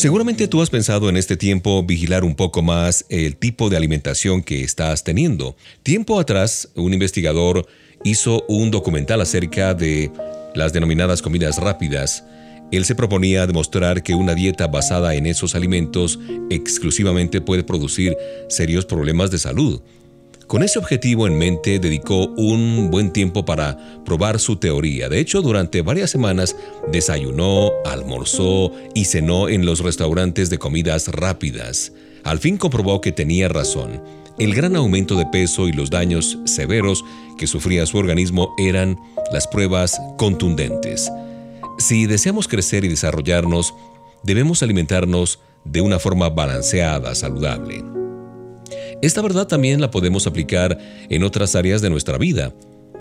Seguramente tú has pensado en este tiempo vigilar un poco más el tipo de alimentación que estás teniendo. Tiempo atrás, un investigador hizo un documental acerca de las denominadas comidas rápidas. Él se proponía demostrar que una dieta basada en esos alimentos exclusivamente puede producir serios problemas de salud. Con ese objetivo en mente, dedicó un buen tiempo para probar su teoría. De hecho, durante varias semanas desayunó, almorzó y cenó en los restaurantes de comidas rápidas. Al fin comprobó que tenía razón. El gran aumento de peso y los daños severos que sufría su organismo eran las pruebas contundentes. Si deseamos crecer y desarrollarnos, debemos alimentarnos de una forma balanceada, saludable. Esta verdad también la podemos aplicar en otras áreas de nuestra vida.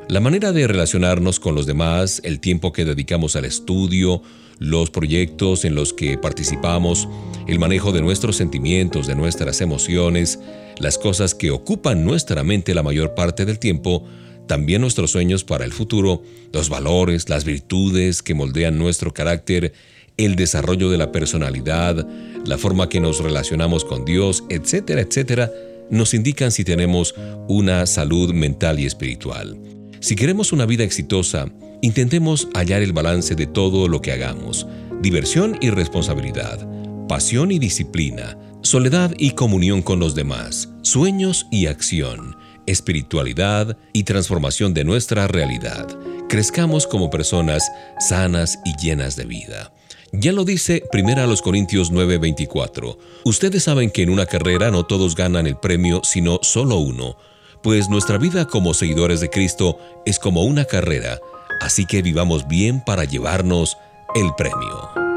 La manera de relacionarnos con los demás, el tiempo que dedicamos al estudio, los proyectos en los que participamos, el manejo de nuestros sentimientos, de nuestras emociones, las cosas que ocupan nuestra mente la mayor parte del tiempo, también nuestros sueños para el futuro, los valores, las virtudes que moldean nuestro carácter, el desarrollo de la personalidad, la forma que nos relacionamos con Dios, etcétera, etcétera, nos indican si tenemos una salud mental y espiritual. Si queremos una vida exitosa, intentemos hallar el balance de todo lo que hagamos, diversión y responsabilidad, pasión y disciplina, soledad y comunión con los demás, sueños y acción, espiritualidad y transformación de nuestra realidad. Crezcamos como personas sanas y llenas de vida. Ya lo dice 1 Corintios 9:24. Ustedes saben que en una carrera no todos ganan el premio, sino solo uno. Pues nuestra vida como seguidores de Cristo es como una carrera, así que vivamos bien para llevarnos el premio.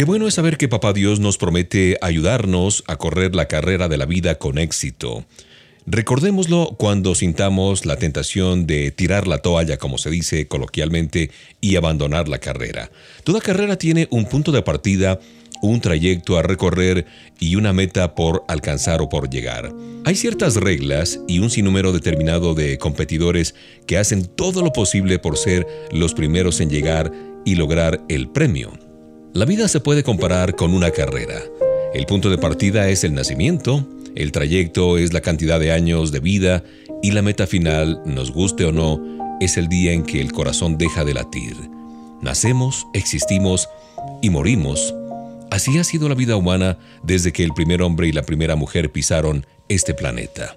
Qué bueno es saber que Papá Dios nos promete ayudarnos a correr la carrera de la vida con éxito. Recordémoslo cuando sintamos la tentación de tirar la toalla, como se dice coloquialmente, y abandonar la carrera. Toda carrera tiene un punto de partida, un trayecto a recorrer y una meta por alcanzar o por llegar. Hay ciertas reglas y un sinnúmero determinado de competidores que hacen todo lo posible por ser los primeros en llegar y lograr el premio. La vida se puede comparar con una carrera. El punto de partida es el nacimiento, el trayecto es la cantidad de años de vida y la meta final, nos guste o no, es el día en que el corazón deja de latir. Nacemos, existimos y morimos. Así ha sido la vida humana desde que el primer hombre y la primera mujer pisaron este planeta.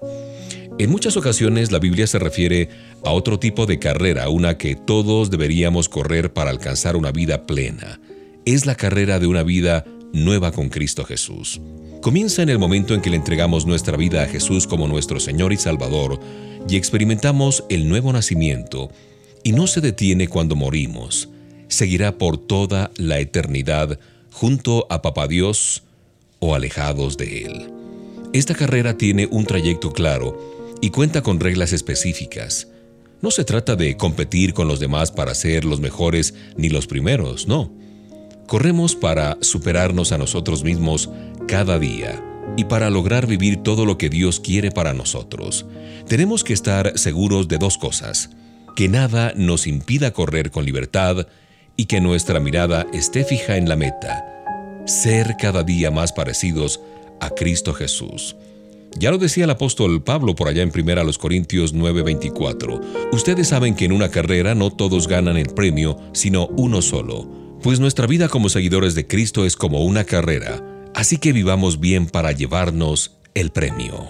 En muchas ocasiones la Biblia se refiere a otro tipo de carrera, una que todos deberíamos correr para alcanzar una vida plena. Es la carrera de una vida nueva con Cristo Jesús comienza en el momento en que le entregamos nuestra vida a Jesús como nuestro Señor y Salvador y experimentamos el nuevo nacimiento, y no se detiene cuando morimos, seguirá por toda la eternidad junto a Papá Dios o alejados de Él. Esta carrera tiene un trayecto claro y cuenta con reglas específicas. No se trata de competir con los demás para ser los mejores ni los primeros, no. Corremos para superarnos a nosotros mismos cada día y para lograr vivir todo lo que Dios quiere para nosotros. Tenemos que estar seguros de dos cosas, que nada nos impida correr con libertad y que nuestra mirada esté fija en la meta, ser cada día más parecidos a Cristo Jesús. Ya lo decía el apóstol Pablo por allá en 1 Corintios 9:24. Ustedes saben que en una carrera no todos ganan el premio, sino uno solo pues nuestra vida como seguidores de Cristo es como una carrera, así que vivamos bien para llevarnos el premio.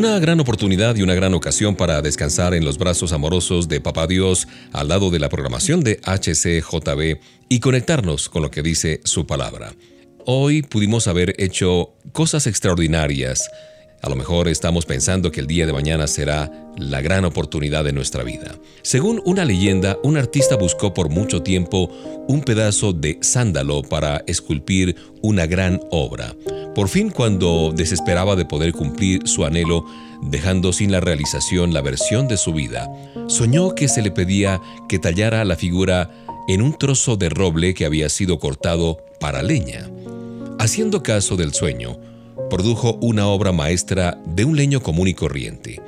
Una gran oportunidad y una gran ocasión para descansar en los brazos amorosos de Papá Dios al lado de la programación de HCJB y conectarnos con lo que dice su palabra. Hoy pudimos haber hecho cosas extraordinarias. A lo mejor estamos pensando que el día de mañana será la gran oportunidad de nuestra vida. Según una leyenda, un artista buscó por mucho tiempo un pedazo de sándalo para esculpir una gran obra. Por fin, cuando desesperaba de poder cumplir su anhelo, dejando sin la realización la versión de su vida, soñó que se le pedía que tallara la figura en un trozo de roble que había sido cortado para leña. Haciendo caso del sueño, produjo una obra maestra de un leño común y corriente.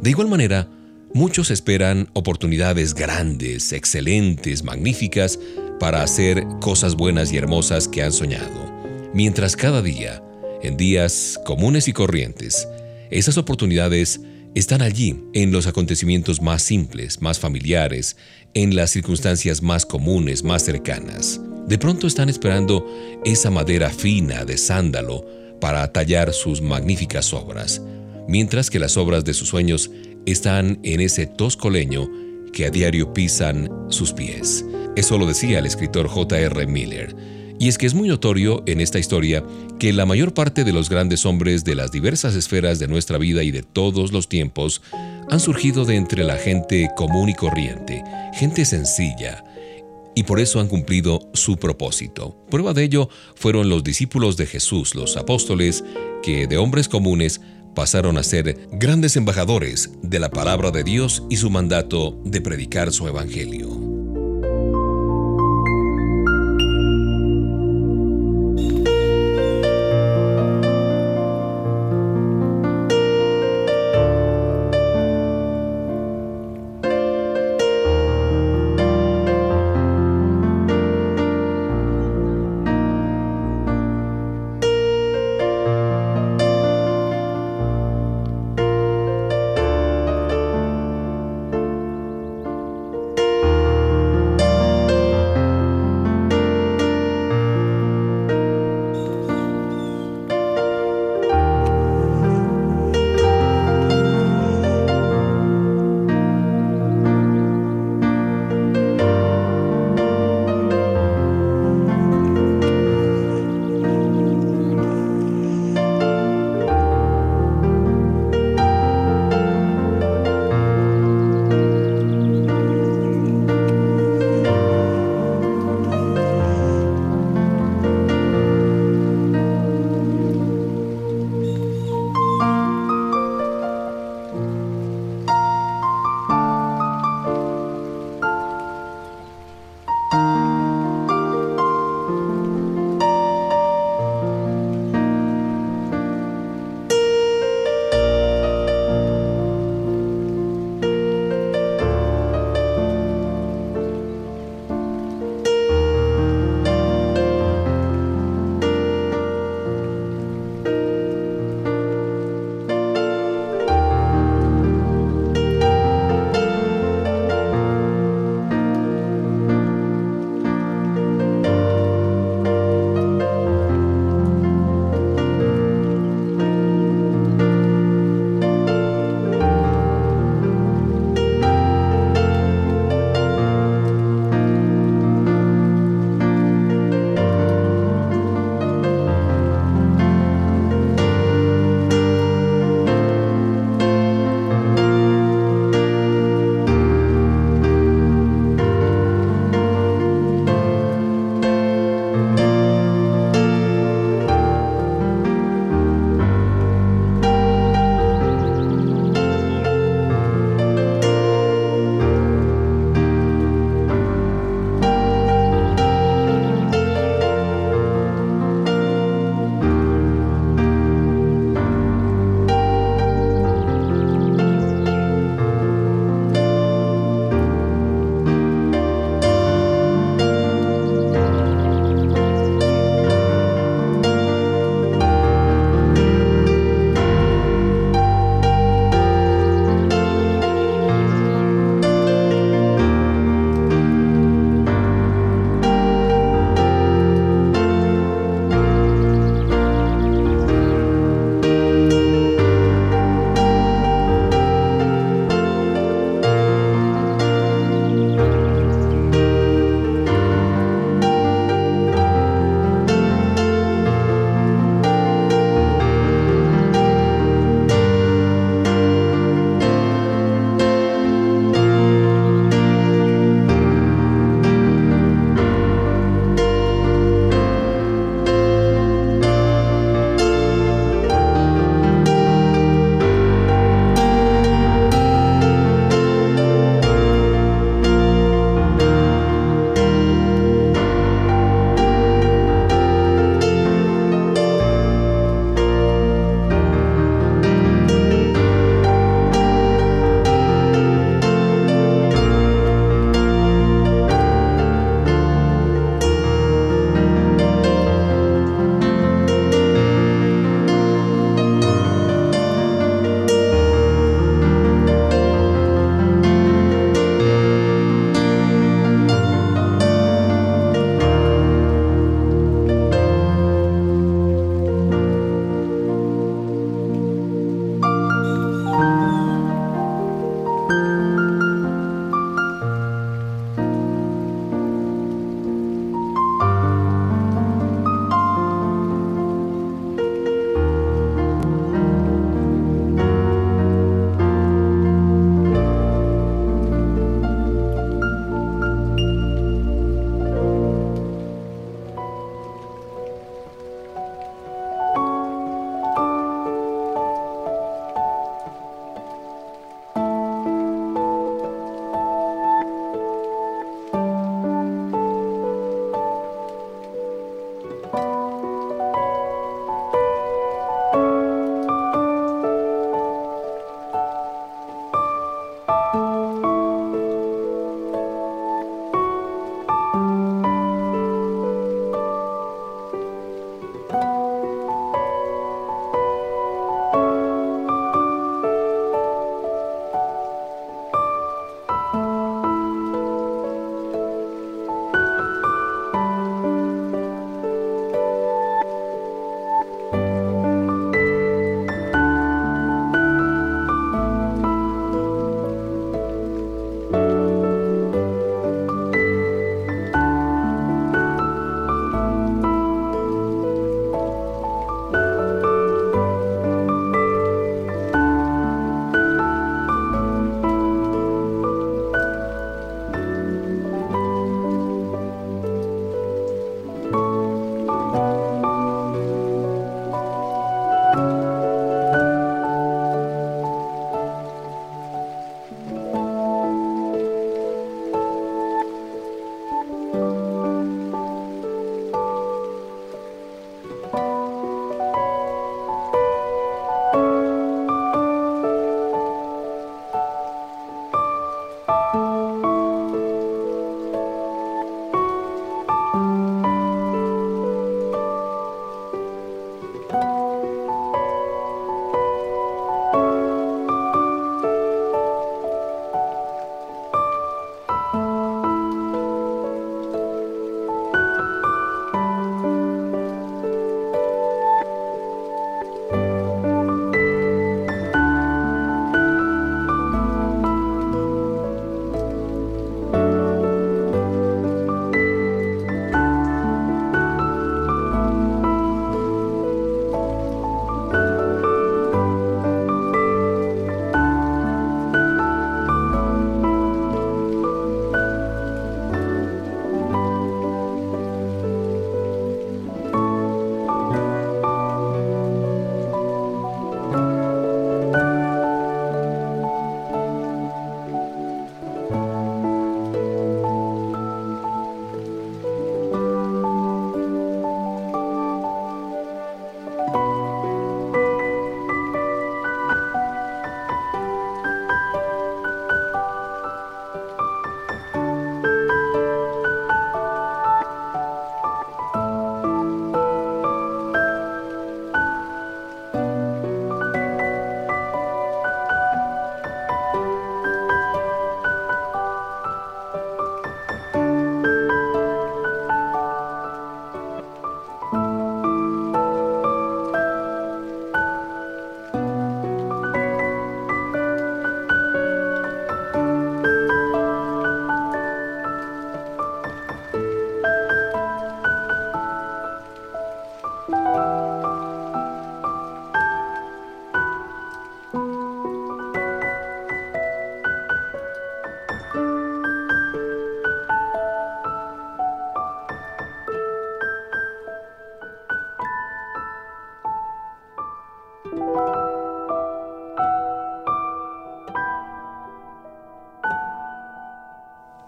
De igual manera, muchos esperan oportunidades grandes, excelentes, magníficas, para hacer cosas buenas y hermosas que han soñado, mientras cada día en días comunes y corrientes, esas oportunidades están allí en los acontecimientos más simples, más familiares, en las circunstancias más comunes, más cercanas. De pronto están esperando esa madera fina de sándalo para tallar sus magníficas obras, mientras que las obras de sus sueños están en ese tosco leño que a diario pisan sus pies. Eso lo decía el escritor J.R. Miller. Y es que es muy notorio en esta historia que la mayor parte de los grandes hombres de las diversas esferas de nuestra vida y de todos los tiempos han surgido de entre la gente común y corriente, gente sencilla, y por eso han cumplido su propósito. Prueba de ello fueron los discípulos de Jesús, los apóstoles, que de hombres comunes pasaron a ser grandes embajadores de la palabra de Dios y su mandato de predicar su evangelio.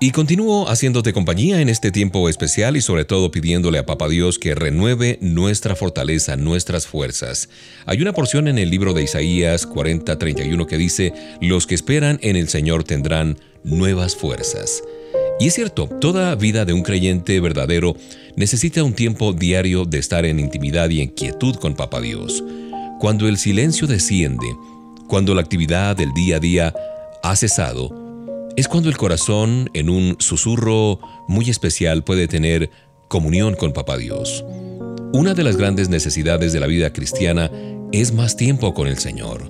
Y continúo haciéndote compañía en este tiempo especial y sobre todo pidiéndole a Papa Dios que renueve nuestra fortaleza, nuestras fuerzas. Hay una porción en el libro de Isaías 40:31 que dice, los que esperan en el Señor tendrán nuevas fuerzas. Y es cierto, toda vida de un creyente verdadero necesita un tiempo diario de estar en intimidad y en quietud con Papa Dios. Cuando el silencio desciende, cuando la actividad del día a día ha cesado, es cuando el corazón, en un susurro muy especial, puede tener comunión con Papá Dios. Una de las grandes necesidades de la vida cristiana es más tiempo con el Señor.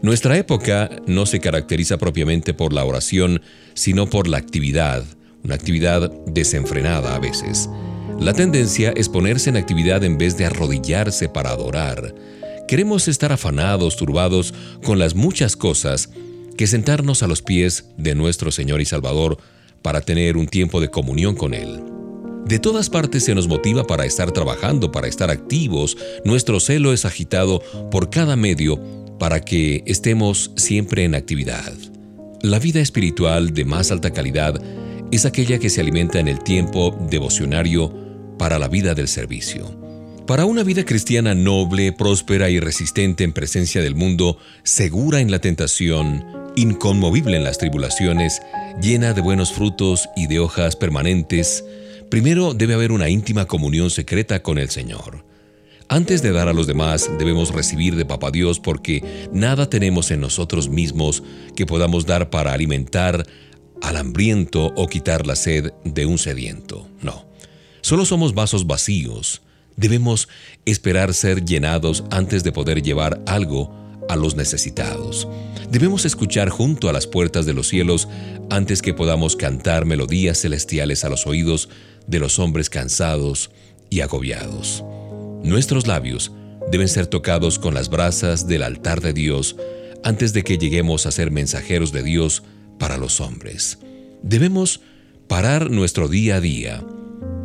Nuestra época no se caracteriza propiamente por la oración, sino por la actividad, una actividad desenfrenada a veces. La tendencia es ponerse en actividad en vez de arrodillarse para adorar. Queremos estar afanados, turbados con las muchas cosas que sentarnos a los pies de nuestro Señor y Salvador para tener un tiempo de comunión con Él. De todas partes se nos motiva para estar trabajando, para estar activos, nuestro celo es agitado por cada medio para que estemos siempre en actividad. La vida espiritual de más alta calidad es aquella que se alimenta en el tiempo devocionario para la vida del servicio. Para una vida cristiana noble, próspera y resistente en presencia del mundo, segura en la tentación, inconmovible en las tribulaciones, llena de buenos frutos y de hojas permanentes, primero debe haber una íntima comunión secreta con el Señor. Antes de dar a los demás, debemos recibir de Papá Dios porque nada tenemos en nosotros mismos que podamos dar para alimentar al hambriento o quitar la sed de un sediento. No. Solo somos vasos vacíos. Debemos esperar ser llenados antes de poder llevar algo a los necesitados. Debemos escuchar junto a las puertas de los cielos antes que podamos cantar melodías celestiales a los oídos de los hombres cansados y agobiados. Nuestros labios deben ser tocados con las brasas del altar de Dios antes de que lleguemos a ser mensajeros de Dios para los hombres. Debemos parar nuestro día a día,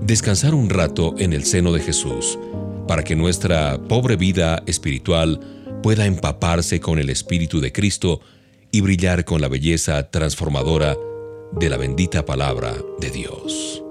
descansar un rato en el seno de Jesús, para que nuestra pobre vida espiritual pueda empaparse con el Espíritu de Cristo y brillar con la belleza transformadora de la bendita palabra de Dios.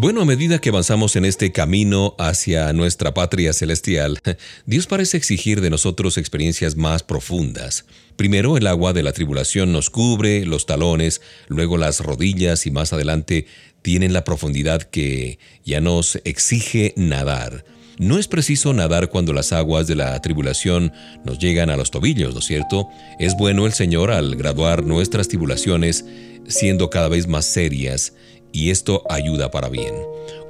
Bueno, a medida que avanzamos en este camino hacia nuestra patria celestial, Dios parece exigir de nosotros experiencias más profundas. Primero el agua de la tribulación nos cubre los talones, luego las rodillas y más adelante tienen la profundidad que ya nos exige nadar. No es preciso nadar cuando las aguas de la tribulación nos llegan a los tobillos, ¿no es cierto? Es bueno el Señor al graduar nuestras tribulaciones siendo cada vez más serias y esto ayuda para bien.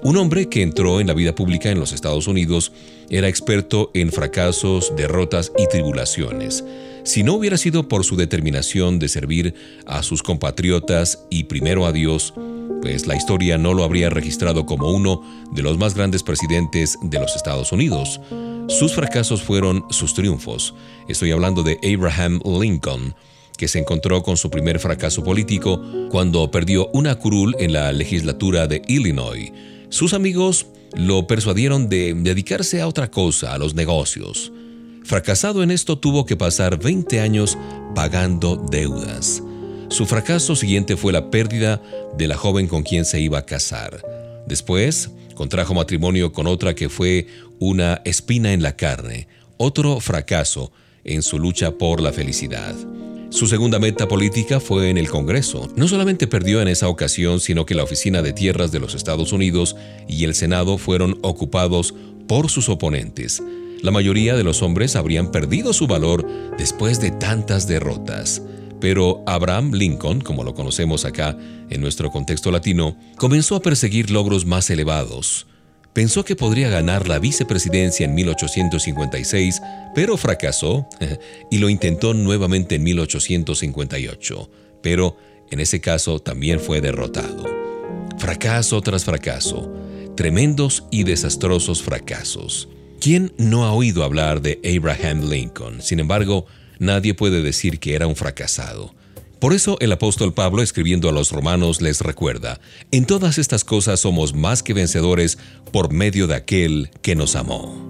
Un hombre que entró en la vida pública en los Estados Unidos era experto en fracasos, derrotas y tribulaciones. Si no hubiera sido por su determinación de servir a sus compatriotas y primero a Dios, pues la historia no lo habría registrado como uno de los más grandes presidentes de los Estados Unidos. Sus fracasos fueron sus triunfos. Estoy hablando de Abraham Lincoln, que se encontró con su primer fracaso político cuando perdió una curul en la legislatura de Illinois. Sus amigos lo persuadieron de dedicarse a otra cosa, a los negocios. Fracasado en esto tuvo que pasar 20 años pagando deudas. Su fracaso siguiente fue la pérdida de la joven con quien se iba a casar. Después, contrajo matrimonio con otra que fue una espina en la carne, otro fracaso en su lucha por la felicidad. Su segunda meta política fue en el Congreso. No solamente perdió en esa ocasión, sino que la Oficina de Tierras de los Estados Unidos y el Senado fueron ocupados por sus oponentes. La mayoría de los hombres habrían perdido su valor después de tantas derrotas. Pero Abraham Lincoln, como lo conocemos acá en nuestro contexto latino, comenzó a perseguir logros más elevados. Pensó que podría ganar la vicepresidencia en 1856, pero fracasó y lo intentó nuevamente en 1858, pero en ese caso también fue derrotado. Fracaso tras fracaso, tremendos y desastrosos fracasos. ¿Quién no ha oído hablar de Abraham Lincoln? Sin embargo, nadie puede decir que era un fracasado. Por eso el apóstol Pablo escribiendo a los romanos les recuerda, en todas estas cosas somos más que vencedores por medio de aquel que nos amó.